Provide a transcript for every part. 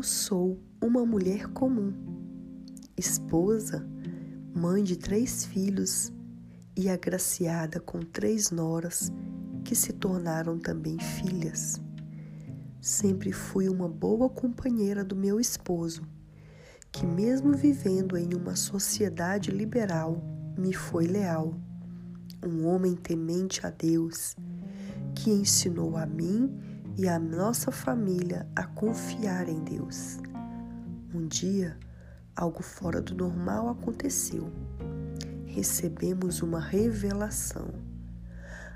Eu sou uma mulher comum, esposa, mãe de três filhos e agraciada com três noras que se tornaram também filhas. Sempre fui uma boa companheira do meu esposo, que, mesmo vivendo em uma sociedade liberal, me foi leal. Um homem temente a Deus, que ensinou a mim e a nossa família a confiar em Deus. Um dia, algo fora do normal aconteceu. Recebemos uma revelação.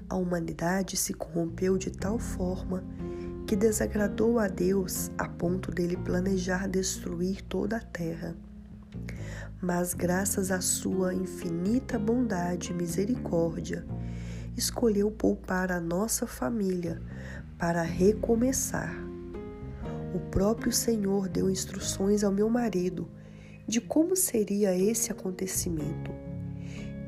A humanidade se corrompeu de tal forma que desagradou a Deus a ponto dele planejar destruir toda a terra. Mas, graças à sua infinita bondade e misericórdia, escolheu poupar a nossa família para recomeçar. O próprio Senhor deu instruções ao meu marido de como seria esse acontecimento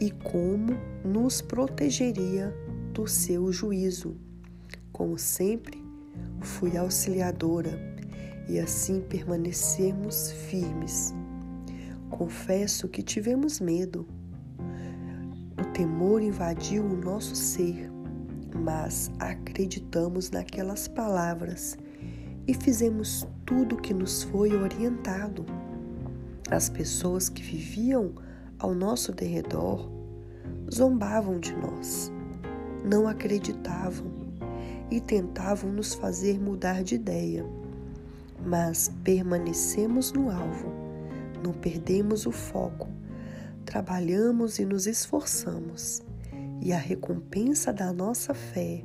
e como nos protegeria do seu juízo. Como sempre, fui auxiliadora e assim permanecemos firmes. Confesso que tivemos medo. Temor invadiu o nosso ser, mas acreditamos naquelas palavras e fizemos tudo o que nos foi orientado. As pessoas que viviam ao nosso derredor zombavam de nós, não acreditavam e tentavam nos fazer mudar de ideia. Mas permanecemos no alvo, não perdemos o foco, trabalhamos e nos esforçamos. E a recompensa da nossa fé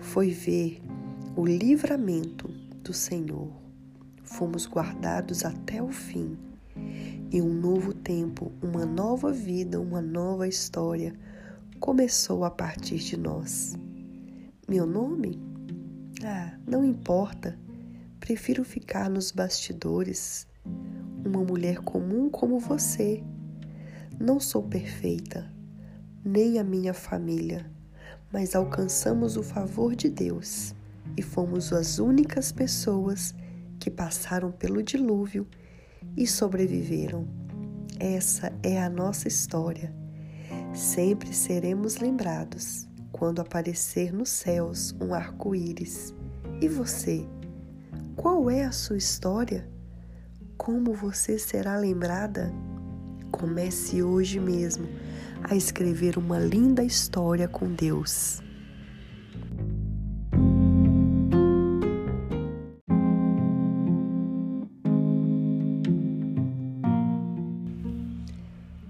foi ver o livramento do Senhor. Fomos guardados até o fim e um novo tempo, uma nova vida, uma nova história começou a partir de nós. Meu nome? Ah, não importa. Prefiro ficar nos bastidores. Uma mulher comum como você. Não sou perfeita, nem a minha família, mas alcançamos o favor de Deus e fomos as únicas pessoas que passaram pelo dilúvio e sobreviveram. Essa é a nossa história. Sempre seremos lembrados quando aparecer nos céus um arco-íris. E você? Qual é a sua história? Como você será lembrada? Comece hoje mesmo a escrever uma linda história com Deus.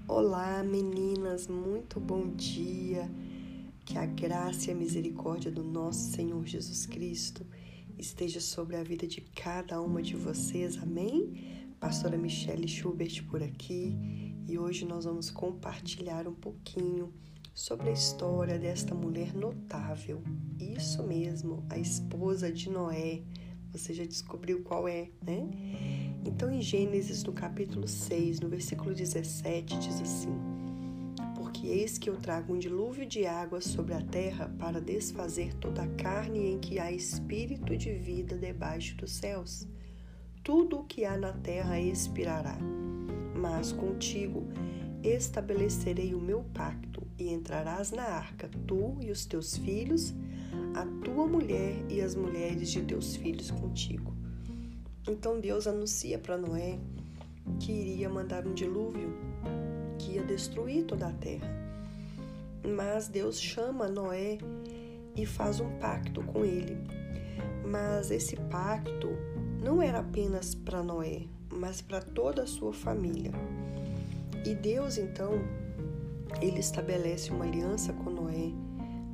Olá, meninas, muito bom dia. Que a graça e a misericórdia do nosso Senhor Jesus Cristo esteja sobre a vida de cada uma de vocês. Amém? Pastora Michelle Schubert por aqui e hoje nós vamos compartilhar um pouquinho sobre a história desta mulher notável. Isso mesmo, a esposa de Noé. Você já descobriu qual é, né? Então, em Gênesis, no capítulo 6, no versículo 17, diz assim: Porque eis que eu trago um dilúvio de água sobre a terra para desfazer toda a carne em que há espírito de vida debaixo dos céus. Tudo o que há na terra expirará. Mas contigo estabelecerei o meu pacto, e entrarás na arca, tu e os teus filhos, a tua mulher e as mulheres de teus filhos contigo então Deus anuncia para Noé que iria mandar um dilúvio que ia destruir toda a terra. Mas Deus chama Noé e faz um pacto com ele. Mas esse pacto não era apenas para Noé, mas para toda a sua família. E Deus então ele estabelece uma aliança com Noé,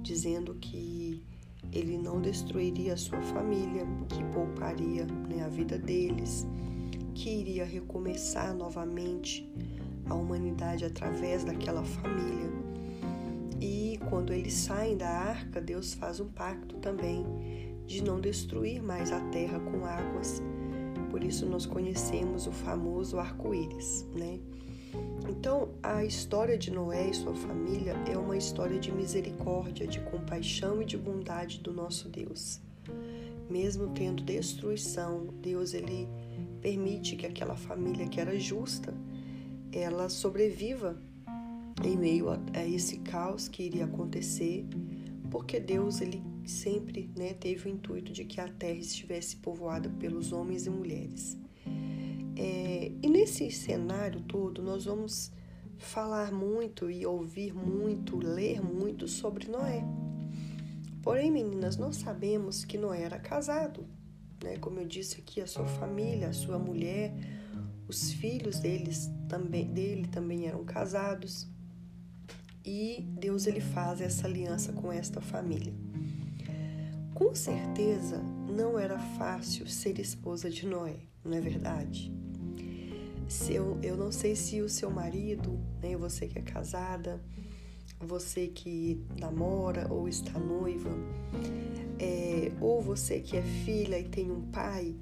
dizendo que ele não destruiria a sua família, que pouparia né, a vida deles, que iria recomeçar novamente a humanidade através daquela família. E quando eles saem da arca, Deus faz um pacto também de não destruir mais a terra com águas. Por isso nós conhecemos o famoso arco-íris, né? Então, a história de Noé e sua família é uma história de misericórdia, de compaixão e de bondade do nosso Deus. mesmo tendo destruição, Deus ele permite que aquela família que era justa, ela sobreviva em meio a, esse caos que iria acontecer, porque Deus ele sempre né, teve o intuito de que a terra estivesse povoada pelos homens e mulheres. É, e nesse cenário todo, nós vamos falar muito e ouvir muito, ler muito sobre Noé. Porém, meninas, nós sabemos que Noé era casado, né? Como eu disse aqui, a sua família, a sua mulher, os filhos deles também, dele também eram casados. E Deus ele faz essa aliança com esta família. Com certeza não era fácil ser esposa de Noé, não é verdade? Se eu, eu não sei se o seu marido, né, você que é casada, você que namora ou está noiva, é, ou você que é filha e tem um pai,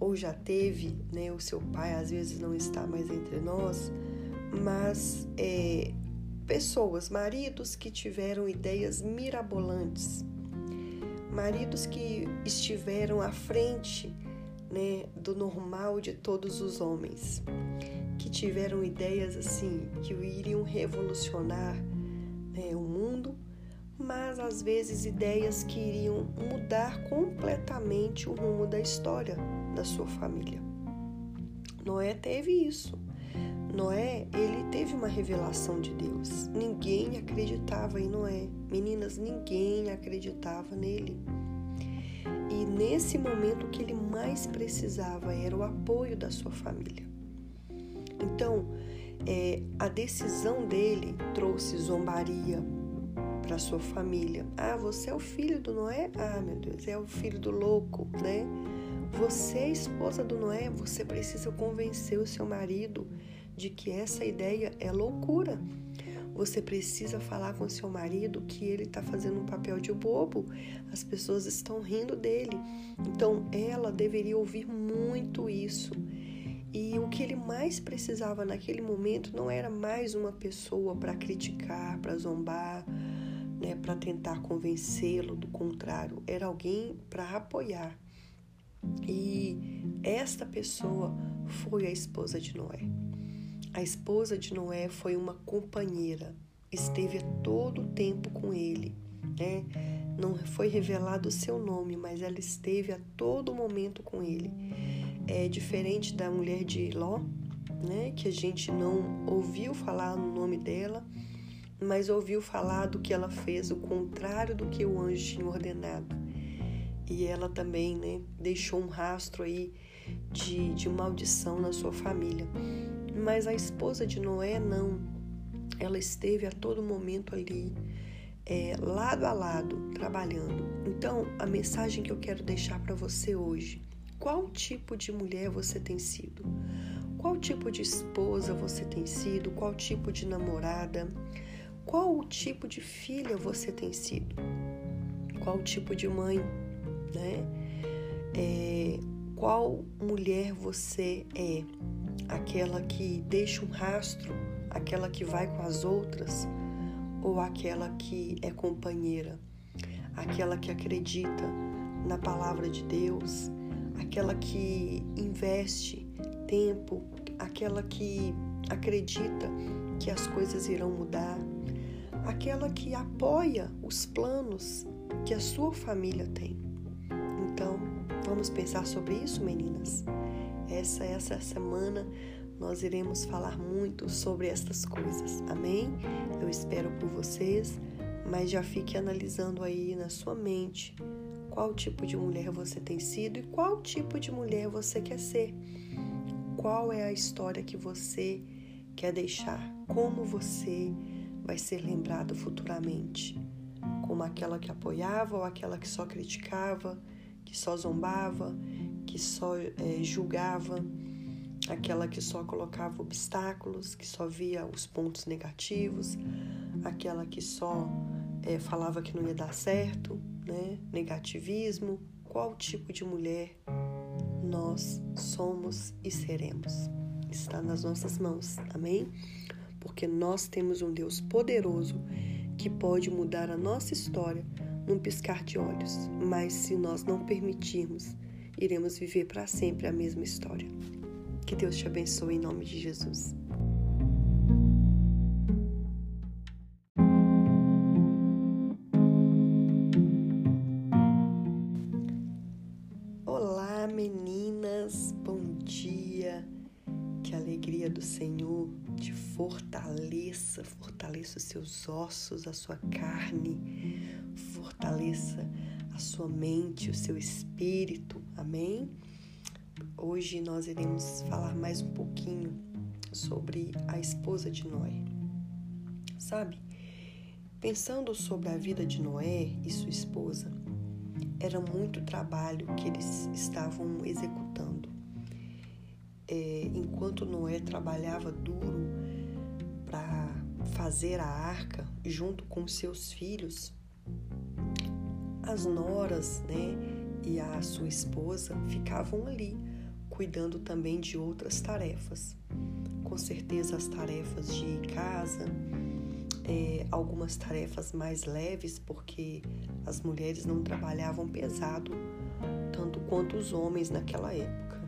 ou já teve, né, o seu pai às vezes não está mais entre nós, mas é, pessoas, maridos que tiveram ideias mirabolantes, maridos que estiveram à frente né, do normal de todos os homens, que tiveram ideias assim que iriam revolucionar né, o mundo, mas às vezes ideias que iriam mudar completamente o rumo da história da sua família. Noé teve isso. Noé, ele teve uma revelação de Deus. Ninguém acreditava em Noé. Meninas, ninguém acreditava nele. E nesse momento o que ele mais precisava era o apoio da sua família. Então, é, a decisão dele trouxe zombaria para sua família. Ah, você é o filho do Noé? Ah, meu Deus, é o filho do louco, né? Você é esposa do Noé, você precisa convencer o seu marido de que essa ideia é loucura. Você precisa falar com seu marido que ele está fazendo um papel de bobo. As pessoas estão rindo dele. Então ela deveria ouvir muito isso e o que ele mais precisava naquele momento não era mais uma pessoa para criticar, para zombar, né, para tentar convencê-lo do contrário, era alguém para apoiar. E esta pessoa foi a esposa de Noé. A esposa de Noé foi uma companheira, esteve a todo o tempo com ele, né? Não foi revelado o seu nome, mas ela esteve a todo momento com ele é diferente da mulher de Ló, né, que a gente não ouviu falar no nome dela, mas ouviu falar do que ela fez, o contrário do que o anjo tinha ordenado. E ela também né, deixou um rastro aí de, de maldição na sua família. Mas a esposa de Noé não. Ela esteve a todo momento ali, é, lado a lado, trabalhando. Então, a mensagem que eu quero deixar para você hoje qual tipo de mulher você tem sido? Qual tipo de esposa você tem sido? Qual tipo de namorada? Qual tipo de filha você tem sido? Qual tipo de mãe, né? É, qual mulher você é? Aquela que deixa um rastro, aquela que vai com as outras, ou aquela que é companheira, aquela que acredita na palavra de Deus, aquela que investe tempo, aquela que acredita que as coisas irão mudar, aquela que apoia os planos que a sua família tem. Então, vamos pensar sobre isso, meninas? Essa essa semana nós iremos falar muito sobre estas coisas. Amém? Eu espero por vocês, mas já fique analisando aí na sua mente qual tipo de mulher você tem sido e qual tipo de mulher você quer ser. Qual é a história que você quer deixar? Como você vai ser lembrado futuramente? Como aquela que apoiava ou aquela que só criticava, que só zombava, que só é, julgava, aquela que só colocava obstáculos, que só via os pontos negativos, aquela que só é, falava que não ia dar certo, né? negativismo, qual tipo de mulher nós somos e seremos. Está nas nossas mãos, amém? Porque nós temos um Deus poderoso que pode mudar a nossa história num piscar de olhos, mas se nós não permitirmos, iremos viver para sempre a mesma história. Que Deus te abençoe em nome de Jesus. Seus ossos, a sua carne, fortaleça a sua mente, o seu espírito. Amém? Hoje nós iremos falar mais um pouquinho sobre a esposa de Noé. Sabe, pensando sobre a vida de Noé e sua esposa, era muito trabalho que eles estavam executando. É, enquanto Noé trabalhava duro fazer a arca junto com seus filhos, as noras, né, e a sua esposa ficavam ali, cuidando também de outras tarefas. Com certeza, as tarefas de casa, é, algumas tarefas mais leves, porque as mulheres não trabalhavam pesado tanto quanto os homens naquela época.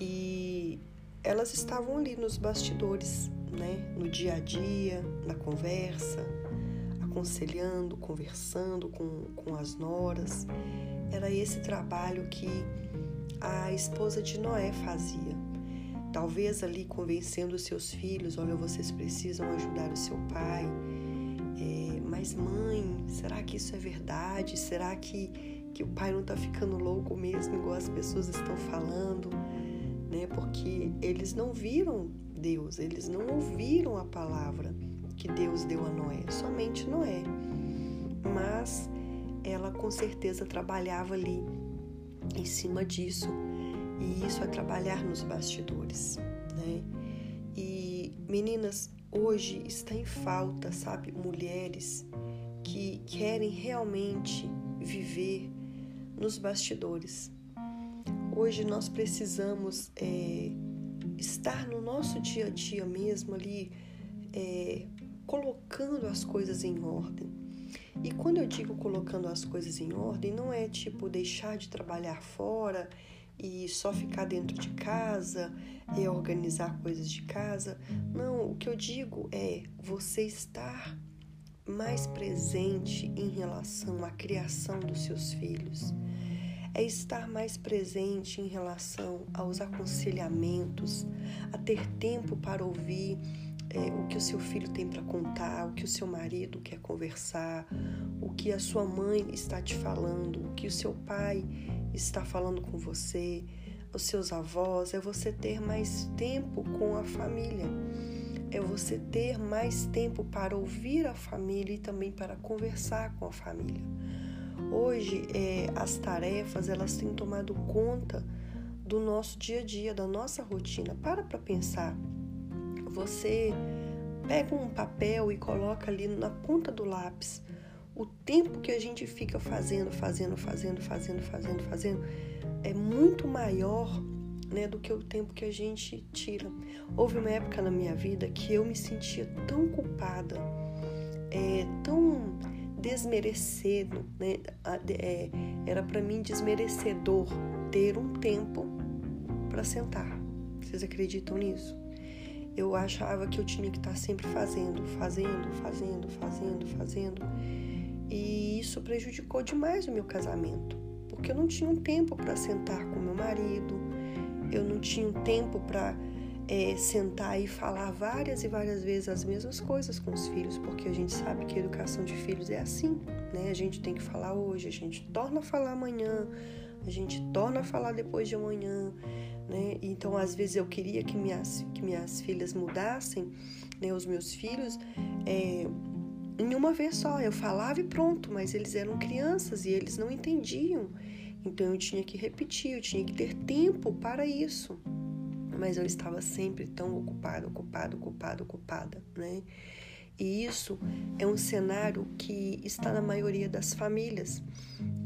E elas estavam ali nos bastidores, né, no dia a dia, na conversa, aconselhando, conversando com, com as noras. Era esse trabalho que a esposa de Noé fazia. Talvez ali convencendo os seus filhos: olha, vocês precisam ajudar o seu pai. É, mas, mãe, será que isso é verdade? Será que, que o pai não está ficando louco mesmo, igual as pessoas estão falando? Né? Porque eles não viram Deus, eles não ouviram a palavra que Deus deu a Noé, somente Noé. Mas ela com certeza trabalhava ali em cima disso, e isso é trabalhar nos bastidores, né? E meninas, hoje está em falta, sabe, mulheres que querem realmente viver nos bastidores. Hoje nós precisamos é, estar no nosso dia a dia mesmo ali, é, colocando as coisas em ordem. E quando eu digo colocando as coisas em ordem, não é tipo deixar de trabalhar fora e só ficar dentro de casa e organizar coisas de casa. Não, o que eu digo é você estar mais presente em relação à criação dos seus filhos. É estar mais presente em relação aos aconselhamentos, a ter tempo para ouvir é, o que o seu filho tem para contar, o que o seu marido quer conversar, o que a sua mãe está te falando, o que o seu pai está falando com você, os seus avós, é você ter mais tempo com a família. É você ter mais tempo para ouvir a família e também para conversar com a família. Hoje, é, as tarefas elas têm tomado conta do nosso dia a dia, da nossa rotina. Para para pensar você pega um papel e coloca ali na ponta do lápis o tempo que a gente fica fazendo, fazendo, fazendo, fazendo, fazendo, fazendo é muito maior né, do que o tempo que a gente tira. Houve uma época na minha vida que eu me sentia tão culpada, é, tão desmerecendo, né? É, era para mim desmerecedor ter um tempo para sentar. Vocês acreditam nisso? eu achava que eu tinha que estar sempre fazendo, fazendo, fazendo, fazendo, fazendo. E isso prejudicou demais o meu casamento, porque eu não tinha um tempo para sentar com meu marido, eu não tinha um tempo para é, sentar e falar várias e várias vezes as mesmas coisas com os filhos, porque a gente sabe que a educação de filhos é assim, né? A gente tem que falar hoje, a gente torna a falar amanhã, a gente torna a falar depois de amanhã, né? Então, às vezes eu queria que minhas, que minhas filhas mudassem, né? Os meus filhos, é, em uma vez só. Eu falava e pronto, mas eles eram crianças e eles não entendiam. Então, eu tinha que repetir, eu tinha que ter tempo para isso. Mas eu estava sempre tão ocupada, ocupada, ocupada, ocupada, né? E isso é um cenário que está na maioria das famílias.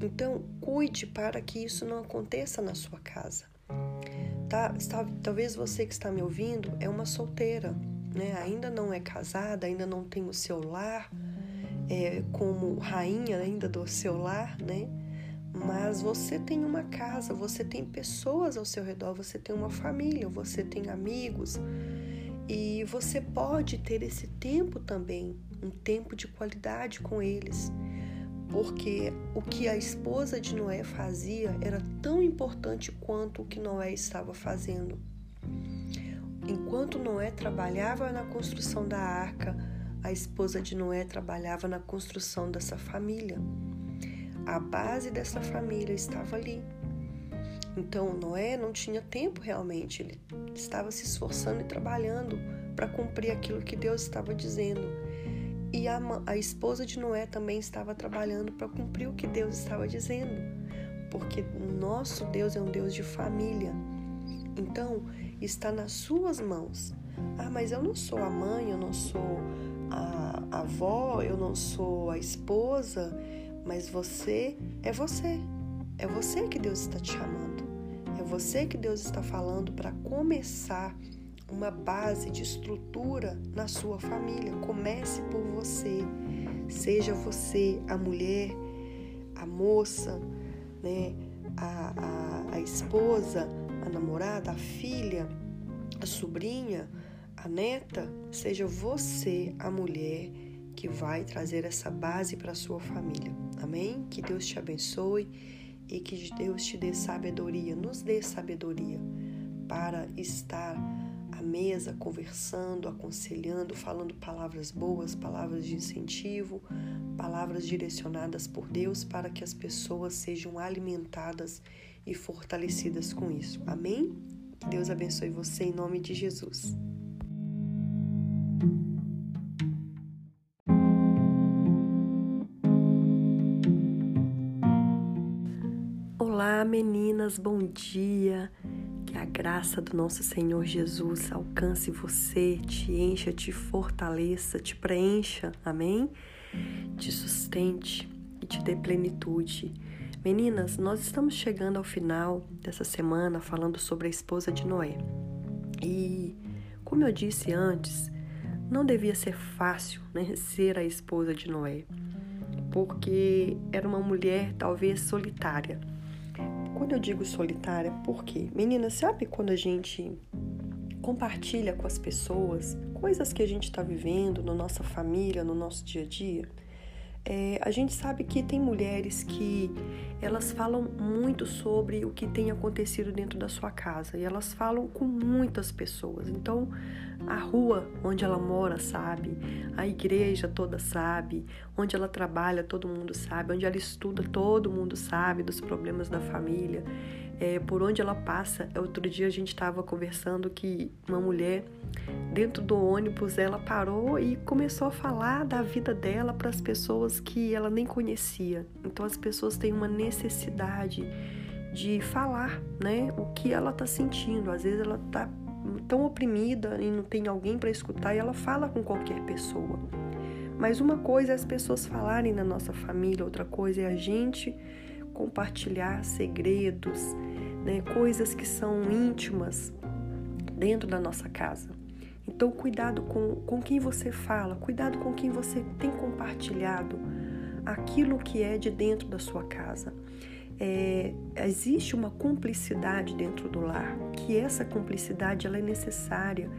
Então, cuide para que isso não aconteça na sua casa. Tá, talvez você que está me ouvindo é uma solteira, né? Ainda não é casada, ainda não tem o seu lar. é, como rainha ainda do seu lar, né? Mas você tem uma casa, você tem pessoas ao seu redor, você tem uma família, você tem amigos e você pode ter esse tempo também, um tempo de qualidade com eles. Porque o que a esposa de Noé fazia era tão importante quanto o que Noé estava fazendo. Enquanto Noé trabalhava na construção da arca, a esposa de Noé trabalhava na construção dessa família. A base dessa família estava ali. Então Noé não tinha tempo realmente, ele estava se esforçando e trabalhando para cumprir aquilo que Deus estava dizendo. E a, a esposa de Noé também estava trabalhando para cumprir o que Deus estava dizendo, porque nosso Deus é um Deus de família. Então, está nas suas mãos. Ah, mas eu não sou a mãe, eu não sou a, a avó, eu não sou a esposa, mas você é você. É você que Deus está te chamando. É você que Deus está falando para começar uma base de estrutura na sua família. Comece por você. Seja você a mulher, a moça, né? a, a, a esposa, a namorada, a filha, a sobrinha, a neta. Seja você a mulher que vai trazer essa base para sua família. Amém? Que Deus te abençoe e que Deus te dê sabedoria, nos dê sabedoria para estar à mesa conversando, aconselhando, falando palavras boas, palavras de incentivo, palavras direcionadas por Deus para que as pessoas sejam alimentadas e fortalecidas com isso. Amém? Que Deus abençoe você em nome de Jesus. Meninas, bom dia. Que a graça do nosso Senhor Jesus alcance você, te encha, te fortaleça, te preencha, amém? Te sustente e te dê plenitude. Meninas, nós estamos chegando ao final dessa semana falando sobre a esposa de Noé. E, como eu disse antes, não devia ser fácil né, ser a esposa de Noé, porque era uma mulher talvez solitária. Quando eu digo solitária, por quê? Meninas, sabe quando a gente compartilha com as pessoas coisas que a gente está vivendo na nossa família, no nosso dia a dia? É, a gente sabe que tem mulheres que elas falam muito sobre o que tem acontecido dentro da sua casa e elas falam com muitas pessoas. Então, a rua onde ela mora sabe, a igreja toda sabe, onde ela trabalha todo mundo sabe, onde ela estuda todo mundo sabe dos problemas da família, é, por onde ela passa. Outro dia a gente estava conversando que uma mulher dentro do ônibus ela parou e começou a falar da vida dela para as pessoas que ela nem conhecia. Então as pessoas têm uma necessidade de falar, né, o que ela está sentindo. Às vezes ela está tão oprimida e não tem alguém para escutar e ela fala com qualquer pessoa. Mas uma coisa é as pessoas falarem na nossa família, outra coisa é a gente compartilhar segredos, né, coisas que são íntimas dentro da nossa casa. Então, cuidado com, com quem você fala, cuidado com quem você tem compartilhado aquilo que é de dentro da sua casa. É, existe uma cumplicidade dentro do lar, que essa cumplicidade ela é necessária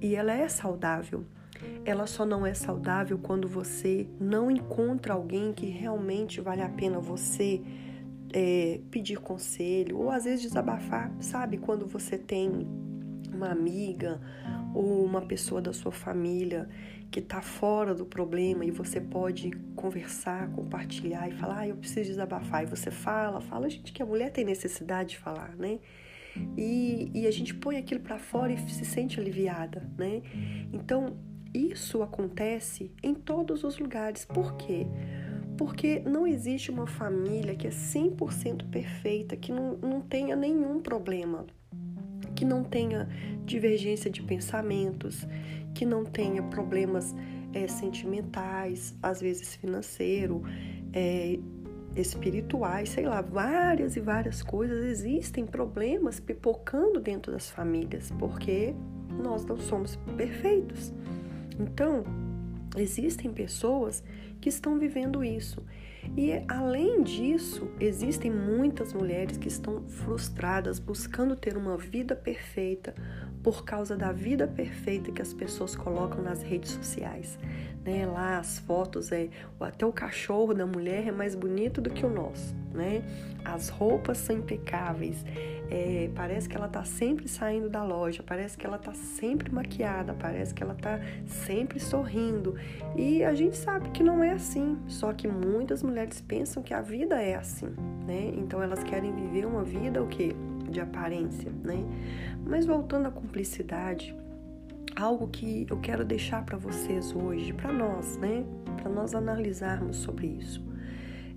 e ela é saudável. Ela só não é saudável quando você não encontra alguém que realmente vale a pena você é, pedir conselho ou às vezes desabafar, sabe? Quando você tem uma amiga ou uma pessoa da sua família que está fora do problema e você pode conversar, compartilhar e falar, ah, eu preciso desabafar. E você fala, fala, gente, que a mulher tem necessidade de falar, né? E, e a gente põe aquilo para fora e se sente aliviada, né? Então, isso acontece em todos os lugares. Por quê? Porque não existe uma família que é 100% perfeita, que não, não tenha nenhum problema que não tenha divergência de pensamentos, que não tenha problemas é, sentimentais, às vezes financeiro, é, espirituais, sei lá, várias e várias coisas. Existem problemas pipocando dentro das famílias, porque nós não somos perfeitos. Então, existem pessoas que estão vivendo isso. E além disso, existem muitas mulheres que estão frustradas buscando ter uma vida perfeita por causa da vida perfeita que as pessoas colocam nas redes sociais. Né? Lá as fotos é até o cachorro da mulher é mais bonito do que o nosso, né? As roupas são impecáveis. É, parece que ela tá sempre saindo da loja, parece que ela tá sempre maquiada, parece que ela tá sempre sorrindo. E a gente sabe que não é assim. Só que muitas mulheres pensam que a vida é assim, né? Então elas querem viver uma vida o quê? De aparência, né? Mas voltando à cumplicidade, algo que eu quero deixar para vocês hoje, para nós, né? Para nós analisarmos sobre isso.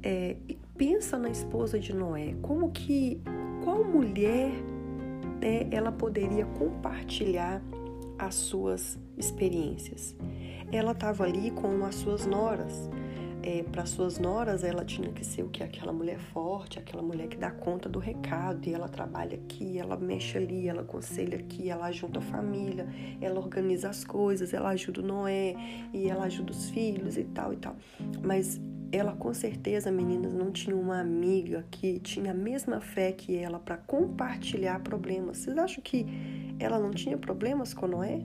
É, pensa na esposa de Noé, como que qual mulher né, ela poderia compartilhar as suas experiências? Ela estava ali com as suas noras, é, para suas noras, ela tinha que ser o que? Aquela mulher forte, aquela mulher que dá conta do recado, e ela trabalha aqui, ela mexe ali, ela aconselha aqui, ela ajuda a família, ela organiza as coisas, ela ajuda o Noé, e ela ajuda os filhos e tal e tal. Mas ela com certeza, meninas, não tinha uma amiga que tinha a mesma fé que ela para compartilhar problemas. Vocês acham que ela não tinha problemas com Noé?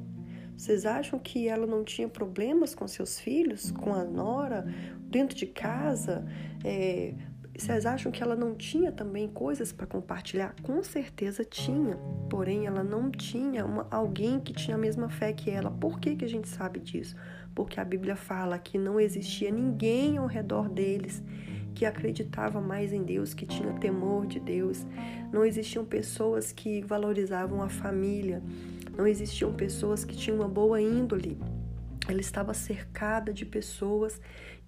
Vocês acham que ela não tinha problemas com seus filhos, com a nora, dentro de casa? É, vocês acham que ela não tinha também coisas para compartilhar? Com certeza tinha, porém ela não tinha uma, alguém que tinha a mesma fé que ela. Por que, que a gente sabe disso? Porque a Bíblia fala que não existia ninguém ao redor deles que acreditava mais em Deus, que tinha temor de Deus. Não existiam pessoas que valorizavam a família não existiam pessoas que tinham uma boa índole. Ela estava cercada de pessoas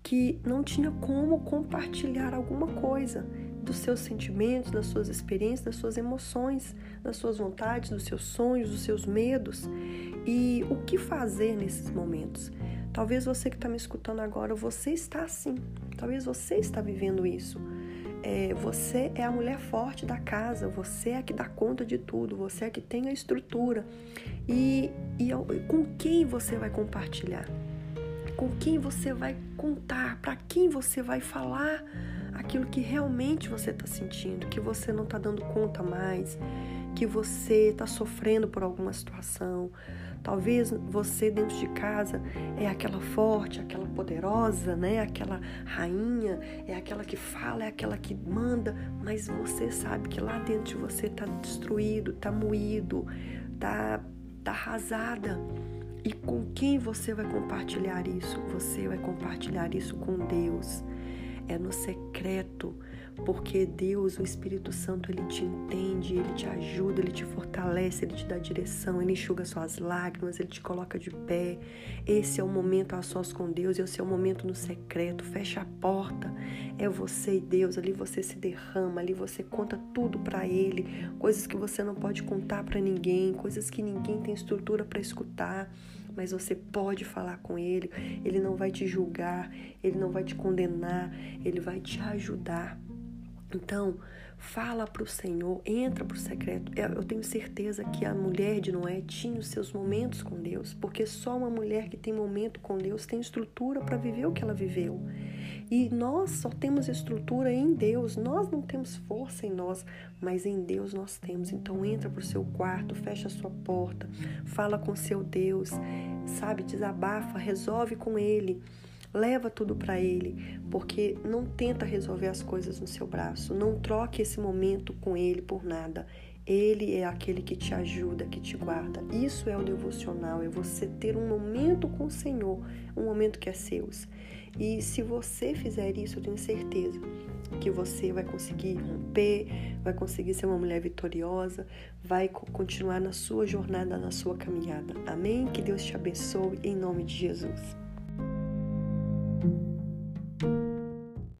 que não tinha como compartilhar alguma coisa dos seus sentimentos, das suas experiências, das suas emoções, das suas vontades, dos seus sonhos, dos seus medos. E o que fazer nesses momentos? Talvez você que está me escutando agora, você está assim. Talvez você está vivendo isso é, você é a mulher forte da casa, você é a que dá conta de tudo, você é a que tem a estrutura. E, e com quem você vai compartilhar? Com quem você vai contar? Para quem você vai falar aquilo que realmente você está sentindo, que você não está dando conta mais, que você está sofrendo por alguma situação. Talvez você dentro de casa é aquela forte, aquela poderosa, né? Aquela rainha, é aquela que fala, é aquela que manda, mas você sabe que lá dentro de você está destruído, está moído, está tá arrasada. E com quem você vai compartilhar isso? Você vai compartilhar isso com Deus. É no secreto porque Deus, o Espírito Santo, ele te entende, ele te ajuda, ele te fortalece, ele te dá direção, ele enxuga suas lágrimas, ele te coloca de pé. Esse é o momento a sós com Deus, esse é o momento no secreto. Fecha a porta, é você e Deus. Ali você se derrama, ali você conta tudo para Ele, coisas que você não pode contar para ninguém, coisas que ninguém tem estrutura para escutar mas você pode falar com ele, ele não vai te julgar, ele não vai te condenar, ele vai te ajudar. Então, fala para o Senhor, entra para o secreto. Eu tenho certeza que a mulher de Noé tinha os seus momentos com Deus, porque só uma mulher que tem momento com Deus tem estrutura para viver o que ela viveu. E nós só temos estrutura em Deus, nós não temos força em nós, mas em Deus nós temos. Então entra para o seu quarto, fecha a sua porta, fala com seu Deus, sabe, desabafa, resolve com Ele. Leva tudo para Ele, porque não tenta resolver as coisas no seu braço. Não troque esse momento com Ele por nada. Ele é aquele que te ajuda, que te guarda. Isso é o devocional, é você ter um momento com o Senhor, um momento que é seu. E se você fizer isso, eu tenho certeza que você vai conseguir romper, vai conseguir ser uma mulher vitoriosa, vai continuar na sua jornada, na sua caminhada. Amém? Que Deus te abençoe em nome de Jesus.